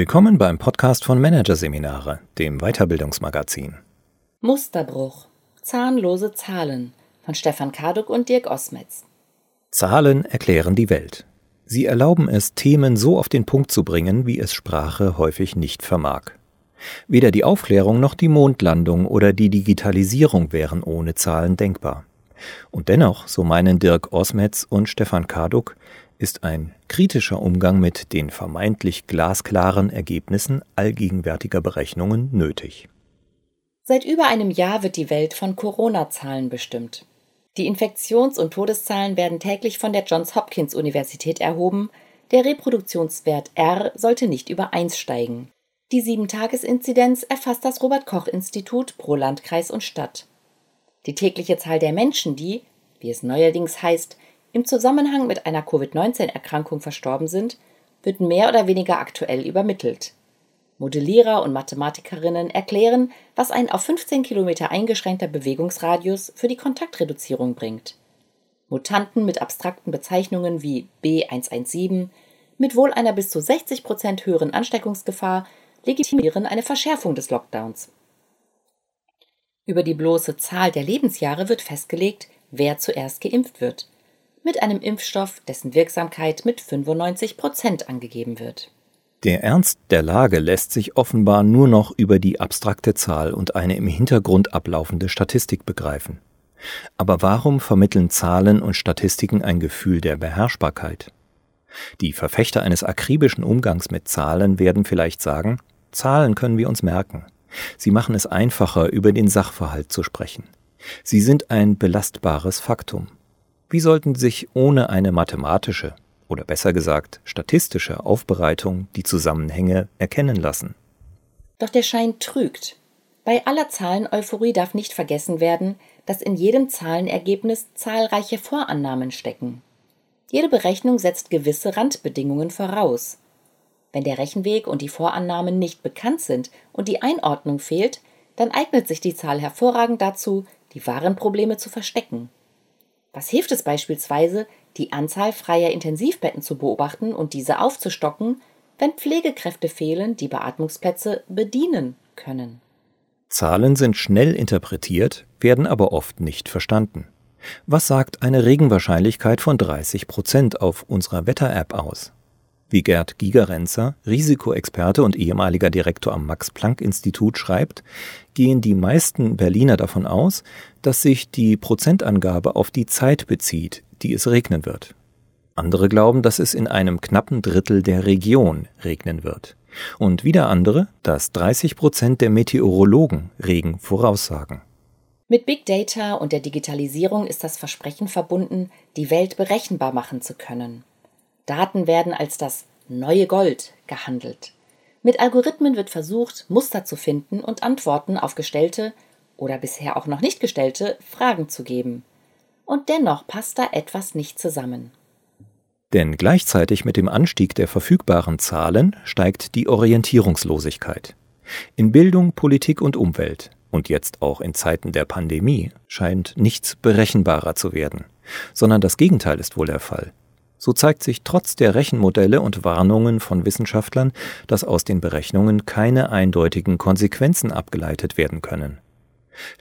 Willkommen beim Podcast von Managerseminare, dem Weiterbildungsmagazin. Musterbruch. Zahnlose Zahlen von Stefan Karduk und Dirk Osmetz. Zahlen erklären die Welt. Sie erlauben es, Themen so auf den Punkt zu bringen, wie es Sprache häufig nicht vermag. Weder die Aufklärung noch die Mondlandung oder die Digitalisierung wären ohne Zahlen denkbar. Und dennoch, so meinen Dirk Osmetz und Stefan Karduk, ist ein kritischer Umgang mit den vermeintlich glasklaren Ergebnissen allgegenwärtiger Berechnungen nötig. Seit über einem Jahr wird die Welt von Corona-Zahlen bestimmt. Die Infektions- und Todeszahlen werden täglich von der Johns Hopkins Universität erhoben. Der Reproduktionswert R sollte nicht über 1 steigen. Die 7-Tages-Inzidenz erfasst das Robert-Koch-Institut pro Landkreis und Stadt. Die tägliche Zahl der Menschen, die, wie es neuerdings heißt, im Zusammenhang mit einer Covid-19-Erkrankung verstorben sind, wird mehr oder weniger aktuell übermittelt. Modellierer und Mathematikerinnen erklären, was ein auf 15 Kilometer eingeschränkter Bewegungsradius für die Kontaktreduzierung bringt. Mutanten mit abstrakten Bezeichnungen wie B117 mit wohl einer bis zu 60 Prozent höheren Ansteckungsgefahr legitimieren eine Verschärfung des Lockdowns. Über die bloße Zahl der Lebensjahre wird festgelegt, wer zuerst geimpft wird mit einem Impfstoff, dessen Wirksamkeit mit 95 Prozent angegeben wird. Der Ernst der Lage lässt sich offenbar nur noch über die abstrakte Zahl und eine im Hintergrund ablaufende Statistik begreifen. Aber warum vermitteln Zahlen und Statistiken ein Gefühl der Beherrschbarkeit? Die Verfechter eines akribischen Umgangs mit Zahlen werden vielleicht sagen, Zahlen können wir uns merken. Sie machen es einfacher, über den Sachverhalt zu sprechen. Sie sind ein belastbares Faktum. Wie sollten sich ohne eine mathematische oder besser gesagt statistische Aufbereitung die Zusammenhänge erkennen lassen? Doch der Schein trügt. Bei aller Zahlen-Euphorie darf nicht vergessen werden, dass in jedem Zahlenergebnis zahlreiche Vorannahmen stecken. Jede Berechnung setzt gewisse Randbedingungen voraus. Wenn der Rechenweg und die Vorannahmen nicht bekannt sind und die Einordnung fehlt, dann eignet sich die Zahl hervorragend dazu, die wahren Probleme zu verstecken. Was hilft es beispielsweise, die Anzahl freier Intensivbetten zu beobachten und diese aufzustocken, wenn Pflegekräfte fehlen, die Beatmungsplätze bedienen können? Zahlen sind schnell interpretiert, werden aber oft nicht verstanden. Was sagt eine Regenwahrscheinlichkeit von 30 Prozent auf unserer Wetter-App aus? Wie Gerd Gigerenzer, Risikoexperte und ehemaliger Direktor am Max-Planck-Institut, schreibt, gehen die meisten Berliner davon aus, dass sich die Prozentangabe auf die Zeit bezieht, die es regnen wird. Andere glauben, dass es in einem knappen Drittel der Region regnen wird. Und wieder andere, dass 30 Prozent der Meteorologen Regen voraussagen. Mit Big Data und der Digitalisierung ist das Versprechen verbunden, die Welt berechenbar machen zu können. Daten werden als das neue Gold gehandelt. Mit Algorithmen wird versucht, Muster zu finden und Antworten auf gestellte oder bisher auch noch nicht gestellte Fragen zu geben. Und dennoch passt da etwas nicht zusammen. Denn gleichzeitig mit dem Anstieg der verfügbaren Zahlen steigt die Orientierungslosigkeit. In Bildung, Politik und Umwelt und jetzt auch in Zeiten der Pandemie scheint nichts berechenbarer zu werden, sondern das Gegenteil ist wohl der Fall. So zeigt sich trotz der Rechenmodelle und Warnungen von Wissenschaftlern, dass aus den Berechnungen keine eindeutigen Konsequenzen abgeleitet werden können.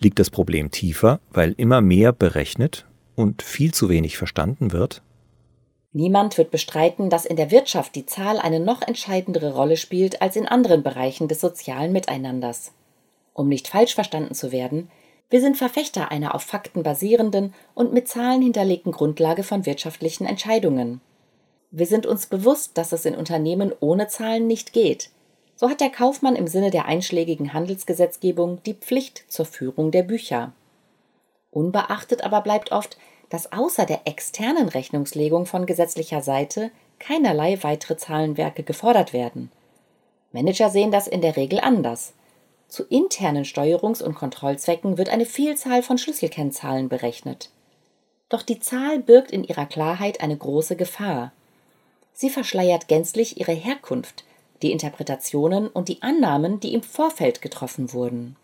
Liegt das Problem tiefer, weil immer mehr berechnet und viel zu wenig verstanden wird? Niemand wird bestreiten, dass in der Wirtschaft die Zahl eine noch entscheidendere Rolle spielt als in anderen Bereichen des sozialen Miteinanders. Um nicht falsch verstanden zu werden, wir sind Verfechter einer auf Fakten basierenden und mit Zahlen hinterlegten Grundlage von wirtschaftlichen Entscheidungen. Wir sind uns bewusst, dass es in Unternehmen ohne Zahlen nicht geht. So hat der Kaufmann im Sinne der einschlägigen Handelsgesetzgebung die Pflicht zur Führung der Bücher. Unbeachtet aber bleibt oft, dass außer der externen Rechnungslegung von gesetzlicher Seite keinerlei weitere Zahlenwerke gefordert werden. Manager sehen das in der Regel anders. Zu internen Steuerungs- und Kontrollzwecken wird eine Vielzahl von Schlüsselkennzahlen berechnet. Doch die Zahl birgt in ihrer Klarheit eine große Gefahr. Sie verschleiert gänzlich ihre Herkunft, die Interpretationen und die Annahmen, die im Vorfeld getroffen wurden.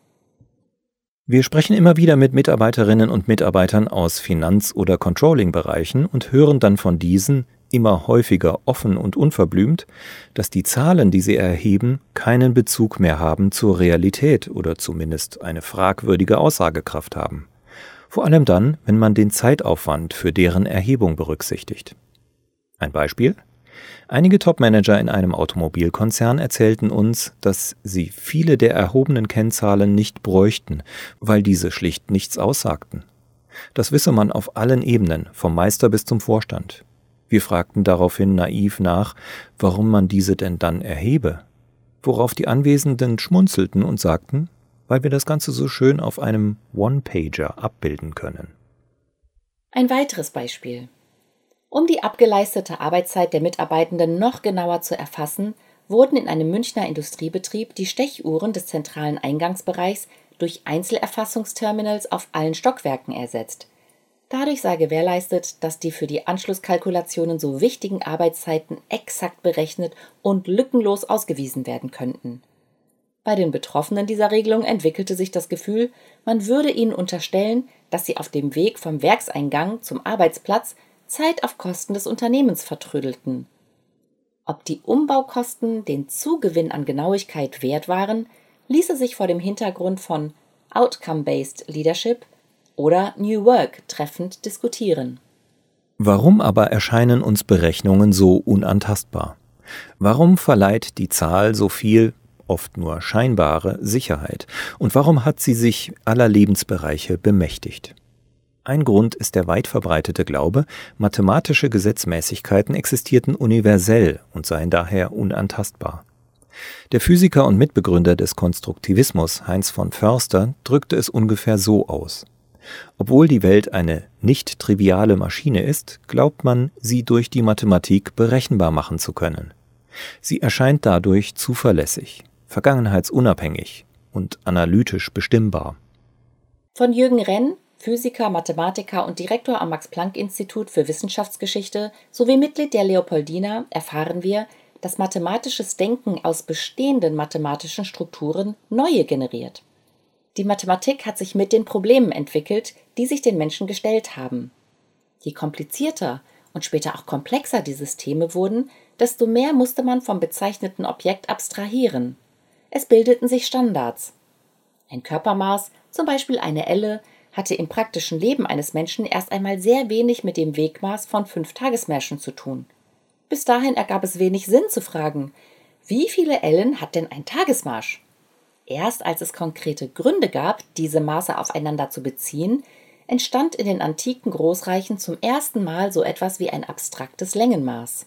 Wir sprechen immer wieder mit Mitarbeiterinnen und Mitarbeitern aus Finanz- oder Controlling-Bereichen und hören dann von diesen, immer häufiger offen und unverblümt, dass die Zahlen, die sie erheben, keinen Bezug mehr haben zur Realität oder zumindest eine fragwürdige Aussagekraft haben. Vor allem dann, wenn man den Zeitaufwand für deren Erhebung berücksichtigt. Ein Beispiel? Einige Topmanager in einem Automobilkonzern erzählten uns, dass sie viele der erhobenen Kennzahlen nicht bräuchten, weil diese schlicht nichts aussagten. Das wisse man auf allen Ebenen, vom Meister bis zum Vorstand. Wir fragten daraufhin naiv nach, warum man diese denn dann erhebe. Worauf die Anwesenden schmunzelten und sagten, weil wir das Ganze so schön auf einem One-Pager abbilden können. Ein weiteres Beispiel. Um die abgeleistete Arbeitszeit der Mitarbeitenden noch genauer zu erfassen, wurden in einem Münchner Industriebetrieb die Stechuhren des zentralen Eingangsbereichs durch Einzelerfassungsterminals auf allen Stockwerken ersetzt. Dadurch sei gewährleistet, dass die für die Anschlusskalkulationen so wichtigen Arbeitszeiten exakt berechnet und lückenlos ausgewiesen werden könnten. Bei den Betroffenen dieser Regelung entwickelte sich das Gefühl, man würde ihnen unterstellen, dass sie auf dem Weg vom Werkseingang zum Arbeitsplatz Zeit auf Kosten des Unternehmens vertrödelten. Ob die Umbaukosten den Zugewinn an Genauigkeit wert waren, ließe sich vor dem Hintergrund von Outcome-Based Leadership oder New Work treffend diskutieren. Warum aber erscheinen uns Berechnungen so unantastbar? Warum verleiht die Zahl so viel, oft nur scheinbare, Sicherheit? Und warum hat sie sich aller Lebensbereiche bemächtigt? Ein Grund ist der weit verbreitete Glaube, mathematische Gesetzmäßigkeiten existierten universell und seien daher unantastbar. Der Physiker und Mitbegründer des Konstruktivismus Heinz von Förster drückte es ungefähr so aus. Obwohl die Welt eine nicht triviale Maschine ist, glaubt man, sie durch die Mathematik berechenbar machen zu können. Sie erscheint dadurch zuverlässig, vergangenheitsunabhängig und analytisch bestimmbar. Von Jürgen Renn Physiker, Mathematiker und Direktor am Max-Planck-Institut für Wissenschaftsgeschichte sowie Mitglied der Leopoldina erfahren wir, dass mathematisches Denken aus bestehenden mathematischen Strukturen neue generiert. Die Mathematik hat sich mit den Problemen entwickelt, die sich den Menschen gestellt haben. Je komplizierter und später auch komplexer die Systeme wurden, desto mehr musste man vom bezeichneten Objekt abstrahieren. Es bildeten sich Standards. Ein Körpermaß, zum Beispiel eine Elle, hatte im praktischen Leben eines Menschen erst einmal sehr wenig mit dem Wegmaß von fünf Tagesmärschen zu tun. Bis dahin ergab es wenig Sinn zu fragen, wie viele Ellen hat denn ein Tagesmarsch? Erst als es konkrete Gründe gab, diese Maße aufeinander zu beziehen, entstand in den antiken Großreichen zum ersten Mal so etwas wie ein abstraktes Längenmaß.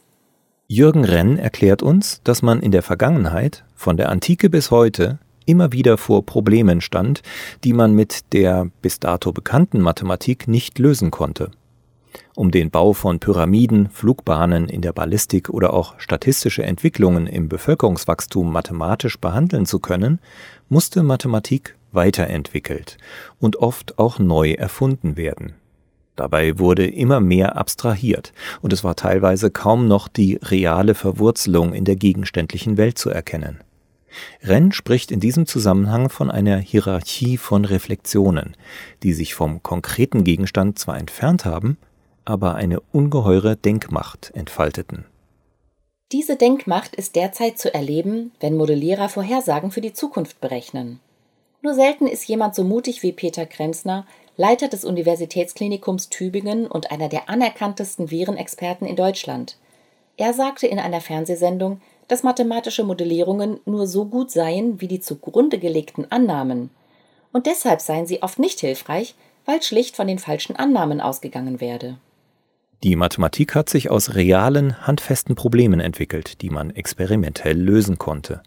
Jürgen Renn erklärt uns, dass man in der Vergangenheit, von der Antike bis heute, immer wieder vor Problemen stand, die man mit der bis dato bekannten Mathematik nicht lösen konnte. Um den Bau von Pyramiden, Flugbahnen in der Ballistik oder auch statistische Entwicklungen im Bevölkerungswachstum mathematisch behandeln zu können, musste Mathematik weiterentwickelt und oft auch neu erfunden werden. Dabei wurde immer mehr abstrahiert, und es war teilweise kaum noch die reale Verwurzelung in der gegenständlichen Welt zu erkennen. Renn spricht in diesem Zusammenhang von einer Hierarchie von Reflexionen, die sich vom konkreten Gegenstand zwar entfernt haben, aber eine ungeheure Denkmacht entfalteten. Diese Denkmacht ist derzeit zu erleben, wenn Modellierer Vorhersagen für die Zukunft berechnen. Nur selten ist jemand so mutig wie Peter Kremsner, Leiter des Universitätsklinikums Tübingen und einer der anerkanntesten Virenexperten in Deutschland. Er sagte in einer Fernsehsendung, dass mathematische Modellierungen nur so gut seien wie die zugrunde gelegten Annahmen. Und deshalb seien sie oft nicht hilfreich, weil schlicht von den falschen Annahmen ausgegangen werde. Die Mathematik hat sich aus realen, handfesten Problemen entwickelt, die man experimentell lösen konnte.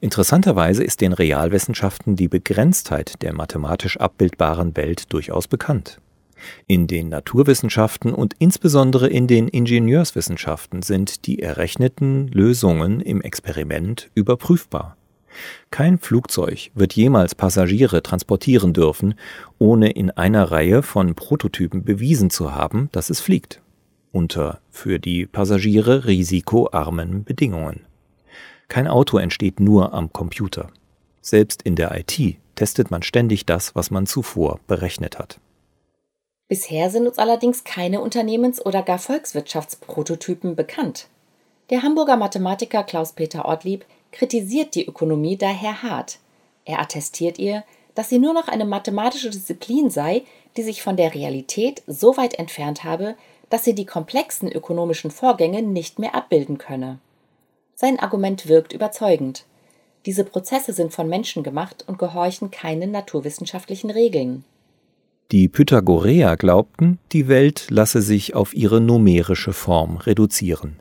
Interessanterweise ist den Realwissenschaften die Begrenztheit der mathematisch abbildbaren Welt durchaus bekannt. In den Naturwissenschaften und insbesondere in den Ingenieurswissenschaften sind die errechneten Lösungen im Experiment überprüfbar. Kein Flugzeug wird jemals Passagiere transportieren dürfen, ohne in einer Reihe von Prototypen bewiesen zu haben, dass es fliegt, unter für die Passagiere risikoarmen Bedingungen. Kein Auto entsteht nur am Computer. Selbst in der IT testet man ständig das, was man zuvor berechnet hat. Bisher sind uns allerdings keine Unternehmens- oder gar Volkswirtschaftsprototypen bekannt. Der Hamburger Mathematiker Klaus-Peter Ortlieb kritisiert die Ökonomie daher hart. Er attestiert ihr, dass sie nur noch eine mathematische Disziplin sei, die sich von der Realität so weit entfernt habe, dass sie die komplexen ökonomischen Vorgänge nicht mehr abbilden könne. Sein Argument wirkt überzeugend. Diese Prozesse sind von Menschen gemacht und gehorchen keinen naturwissenschaftlichen Regeln. Die Pythagoreer glaubten, die Welt lasse sich auf ihre numerische Form reduzieren.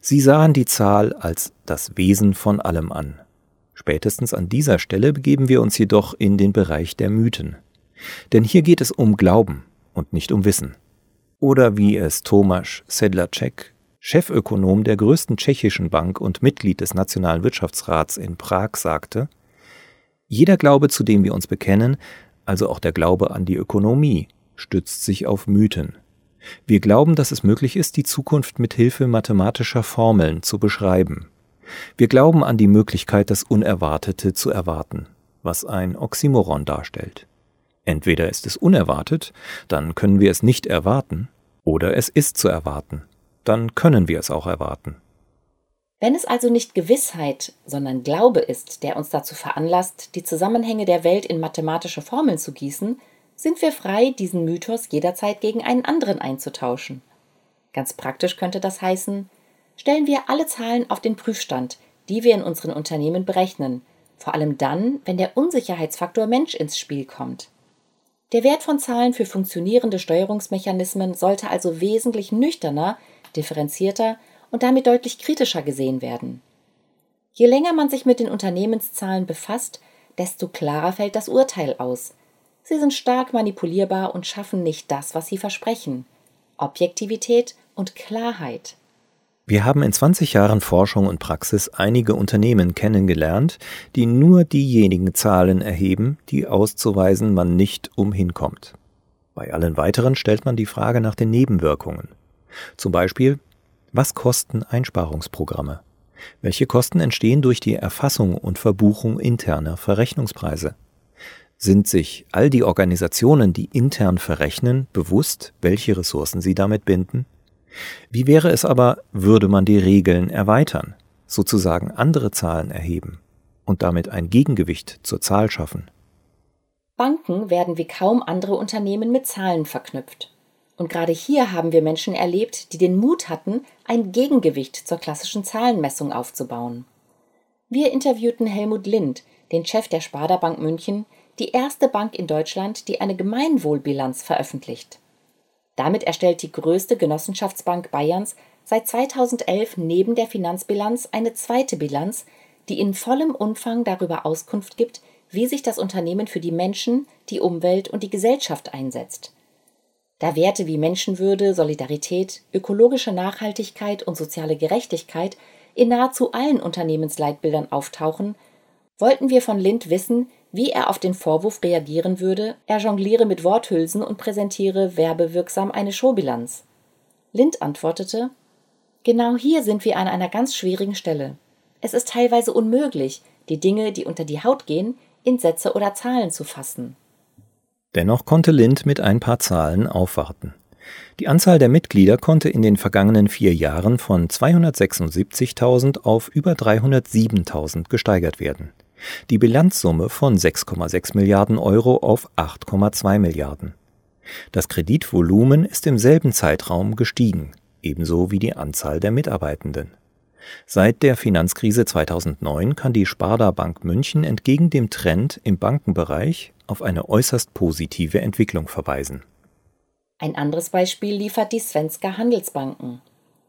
Sie sahen die Zahl als das Wesen von allem an. Spätestens an dieser Stelle begeben wir uns jedoch in den Bereich der Mythen. Denn hier geht es um Glauben und nicht um Wissen. Oder wie es Tomasz Sedlacek, Chefökonom der größten tschechischen Bank und Mitglied des Nationalen Wirtschaftsrats in Prag, sagte, jeder Glaube, zu dem wir uns bekennen, also auch der Glaube an die Ökonomie, stützt sich auf Mythen. Wir glauben, dass es möglich ist, die Zukunft mit Hilfe mathematischer Formeln zu beschreiben. Wir glauben an die Möglichkeit, das Unerwartete zu erwarten, was ein Oxymoron darstellt. Entweder ist es unerwartet, dann können wir es nicht erwarten, oder es ist zu erwarten, dann können wir es auch erwarten. Wenn es also nicht Gewissheit, sondern Glaube ist, der uns dazu veranlasst, die Zusammenhänge der Welt in mathematische Formeln zu gießen, sind wir frei, diesen Mythos jederzeit gegen einen anderen einzutauschen. Ganz praktisch könnte das heißen, stellen wir alle Zahlen auf den Prüfstand, die wir in unseren Unternehmen berechnen, vor allem dann, wenn der Unsicherheitsfaktor Mensch ins Spiel kommt. Der Wert von Zahlen für funktionierende Steuerungsmechanismen sollte also wesentlich nüchterner, differenzierter und damit deutlich kritischer gesehen werden. Je länger man sich mit den Unternehmenszahlen befasst, desto klarer fällt das Urteil aus. Sie sind stark manipulierbar und schaffen nicht das, was sie versprechen. Objektivität und Klarheit. Wir haben in 20 Jahren Forschung und Praxis einige Unternehmen kennengelernt, die nur diejenigen Zahlen erheben, die auszuweisen man nicht umhinkommt. Bei allen weiteren stellt man die Frage nach den Nebenwirkungen. Zum Beispiel, was kosten Einsparungsprogramme? Welche Kosten entstehen durch die Erfassung und Verbuchung interner Verrechnungspreise? Sind sich all die Organisationen, die intern verrechnen, bewusst, welche Ressourcen sie damit binden? Wie wäre es aber, würde man die Regeln erweitern, sozusagen andere Zahlen erheben und damit ein Gegengewicht zur Zahl schaffen? Banken werden wie kaum andere Unternehmen mit Zahlen verknüpft. Und gerade hier haben wir Menschen erlebt, die den Mut hatten, ein Gegengewicht zur klassischen Zahlenmessung aufzubauen. Wir interviewten Helmut Lind, den Chef der Sparda Bank München, die erste Bank in Deutschland, die eine Gemeinwohlbilanz veröffentlicht. Damit erstellt die größte Genossenschaftsbank Bayerns seit 2011 neben der Finanzbilanz eine zweite Bilanz, die in vollem Umfang darüber Auskunft gibt, wie sich das Unternehmen für die Menschen, die Umwelt und die Gesellschaft einsetzt. Da Werte wie Menschenwürde, Solidarität, ökologische Nachhaltigkeit und soziale Gerechtigkeit in nahezu allen Unternehmensleitbildern auftauchen, wollten wir von Lind wissen, wie er auf den Vorwurf reagieren würde, er jongliere mit Worthülsen und präsentiere werbewirksam eine Showbilanz. Lind antwortete Genau hier sind wir an einer ganz schwierigen Stelle. Es ist teilweise unmöglich, die Dinge, die unter die Haut gehen, in Sätze oder Zahlen zu fassen. Dennoch konnte Lind mit ein paar Zahlen aufwarten. Die Anzahl der Mitglieder konnte in den vergangenen vier Jahren von 276.000 auf über 307.000 gesteigert werden. Die Bilanzsumme von 6,6 Milliarden Euro auf 8,2 Milliarden. Das Kreditvolumen ist im selben Zeitraum gestiegen, ebenso wie die Anzahl der Mitarbeitenden. Seit der Finanzkrise 2009 kann die Sparda Bank München entgegen dem Trend im Bankenbereich auf eine äußerst positive Entwicklung verweisen. Ein anderes Beispiel liefert die Svenska Handelsbanken.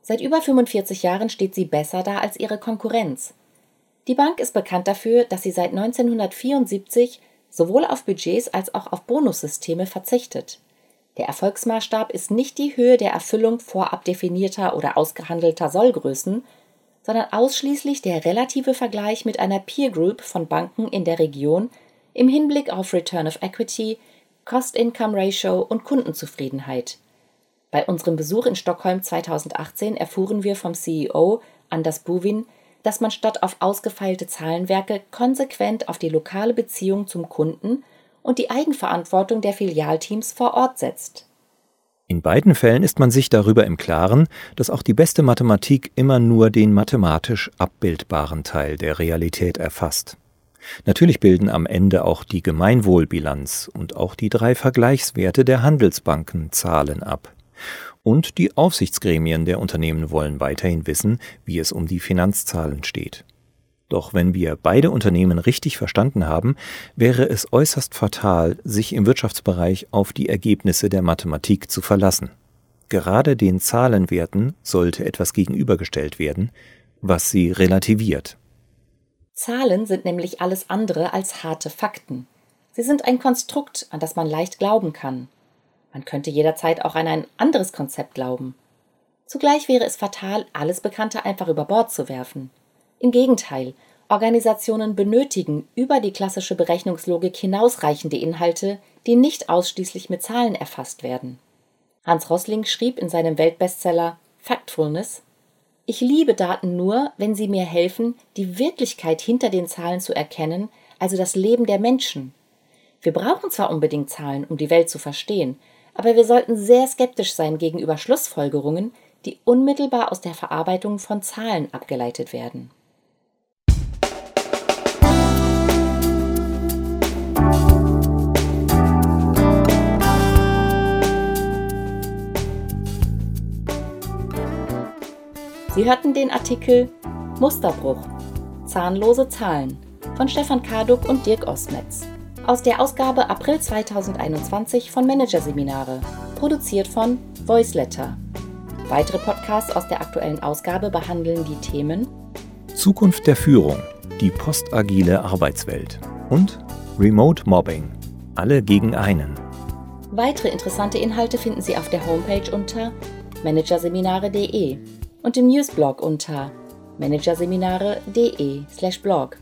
Seit über 45 Jahren steht sie besser da als ihre Konkurrenz. Die Bank ist bekannt dafür, dass sie seit 1974 sowohl auf Budgets als auch auf Bonussysteme verzichtet. Der Erfolgsmaßstab ist nicht die Höhe der Erfüllung vorab definierter oder ausgehandelter Sollgrößen, sondern ausschließlich der relative Vergleich mit einer Peer Group von Banken in der Region im Hinblick auf Return of Equity, Cost-Income-Ratio und Kundenzufriedenheit. Bei unserem Besuch in Stockholm 2018 erfuhren wir vom CEO Anders Buvin, dass man statt auf ausgefeilte Zahlenwerke konsequent auf die lokale Beziehung zum Kunden und die Eigenverantwortung der Filialteams vor Ort setzt. In beiden Fällen ist man sich darüber im Klaren, dass auch die beste Mathematik immer nur den mathematisch abbildbaren Teil der Realität erfasst. Natürlich bilden am Ende auch die Gemeinwohlbilanz und auch die drei Vergleichswerte der Handelsbanken Zahlen ab. Und die Aufsichtsgremien der Unternehmen wollen weiterhin wissen, wie es um die Finanzzahlen steht. Doch wenn wir beide Unternehmen richtig verstanden haben, wäre es äußerst fatal, sich im Wirtschaftsbereich auf die Ergebnisse der Mathematik zu verlassen. Gerade den Zahlenwerten sollte etwas gegenübergestellt werden, was sie relativiert. Zahlen sind nämlich alles andere als harte Fakten. Sie sind ein Konstrukt, an das man leicht glauben kann. Man könnte jederzeit auch an ein anderes Konzept glauben. Zugleich wäre es fatal, alles Bekannte einfach über Bord zu werfen. Im Gegenteil, Organisationen benötigen über die klassische Berechnungslogik hinausreichende Inhalte, die nicht ausschließlich mit Zahlen erfasst werden. Hans Rosling schrieb in seinem Weltbestseller Factfulness Ich liebe Daten nur, wenn sie mir helfen, die Wirklichkeit hinter den Zahlen zu erkennen, also das Leben der Menschen. Wir brauchen zwar unbedingt Zahlen, um die Welt zu verstehen, aber wir sollten sehr skeptisch sein gegenüber Schlussfolgerungen, die unmittelbar aus der Verarbeitung von Zahlen abgeleitet werden. Sie hörten den Artikel Musterbruch Zahnlose Zahlen von Stefan Karduk und Dirk Osmetz aus der Ausgabe April 2021 von Managerseminare, produziert von Voiceletter. Weitere Podcasts aus der aktuellen Ausgabe behandeln die Themen Zukunft der Führung, die postagile Arbeitswelt und Remote Mobbing, alle gegen einen. Weitere interessante Inhalte finden Sie auf der Homepage unter managerseminare.de und im Newsblog unter managerseminare.de/blog.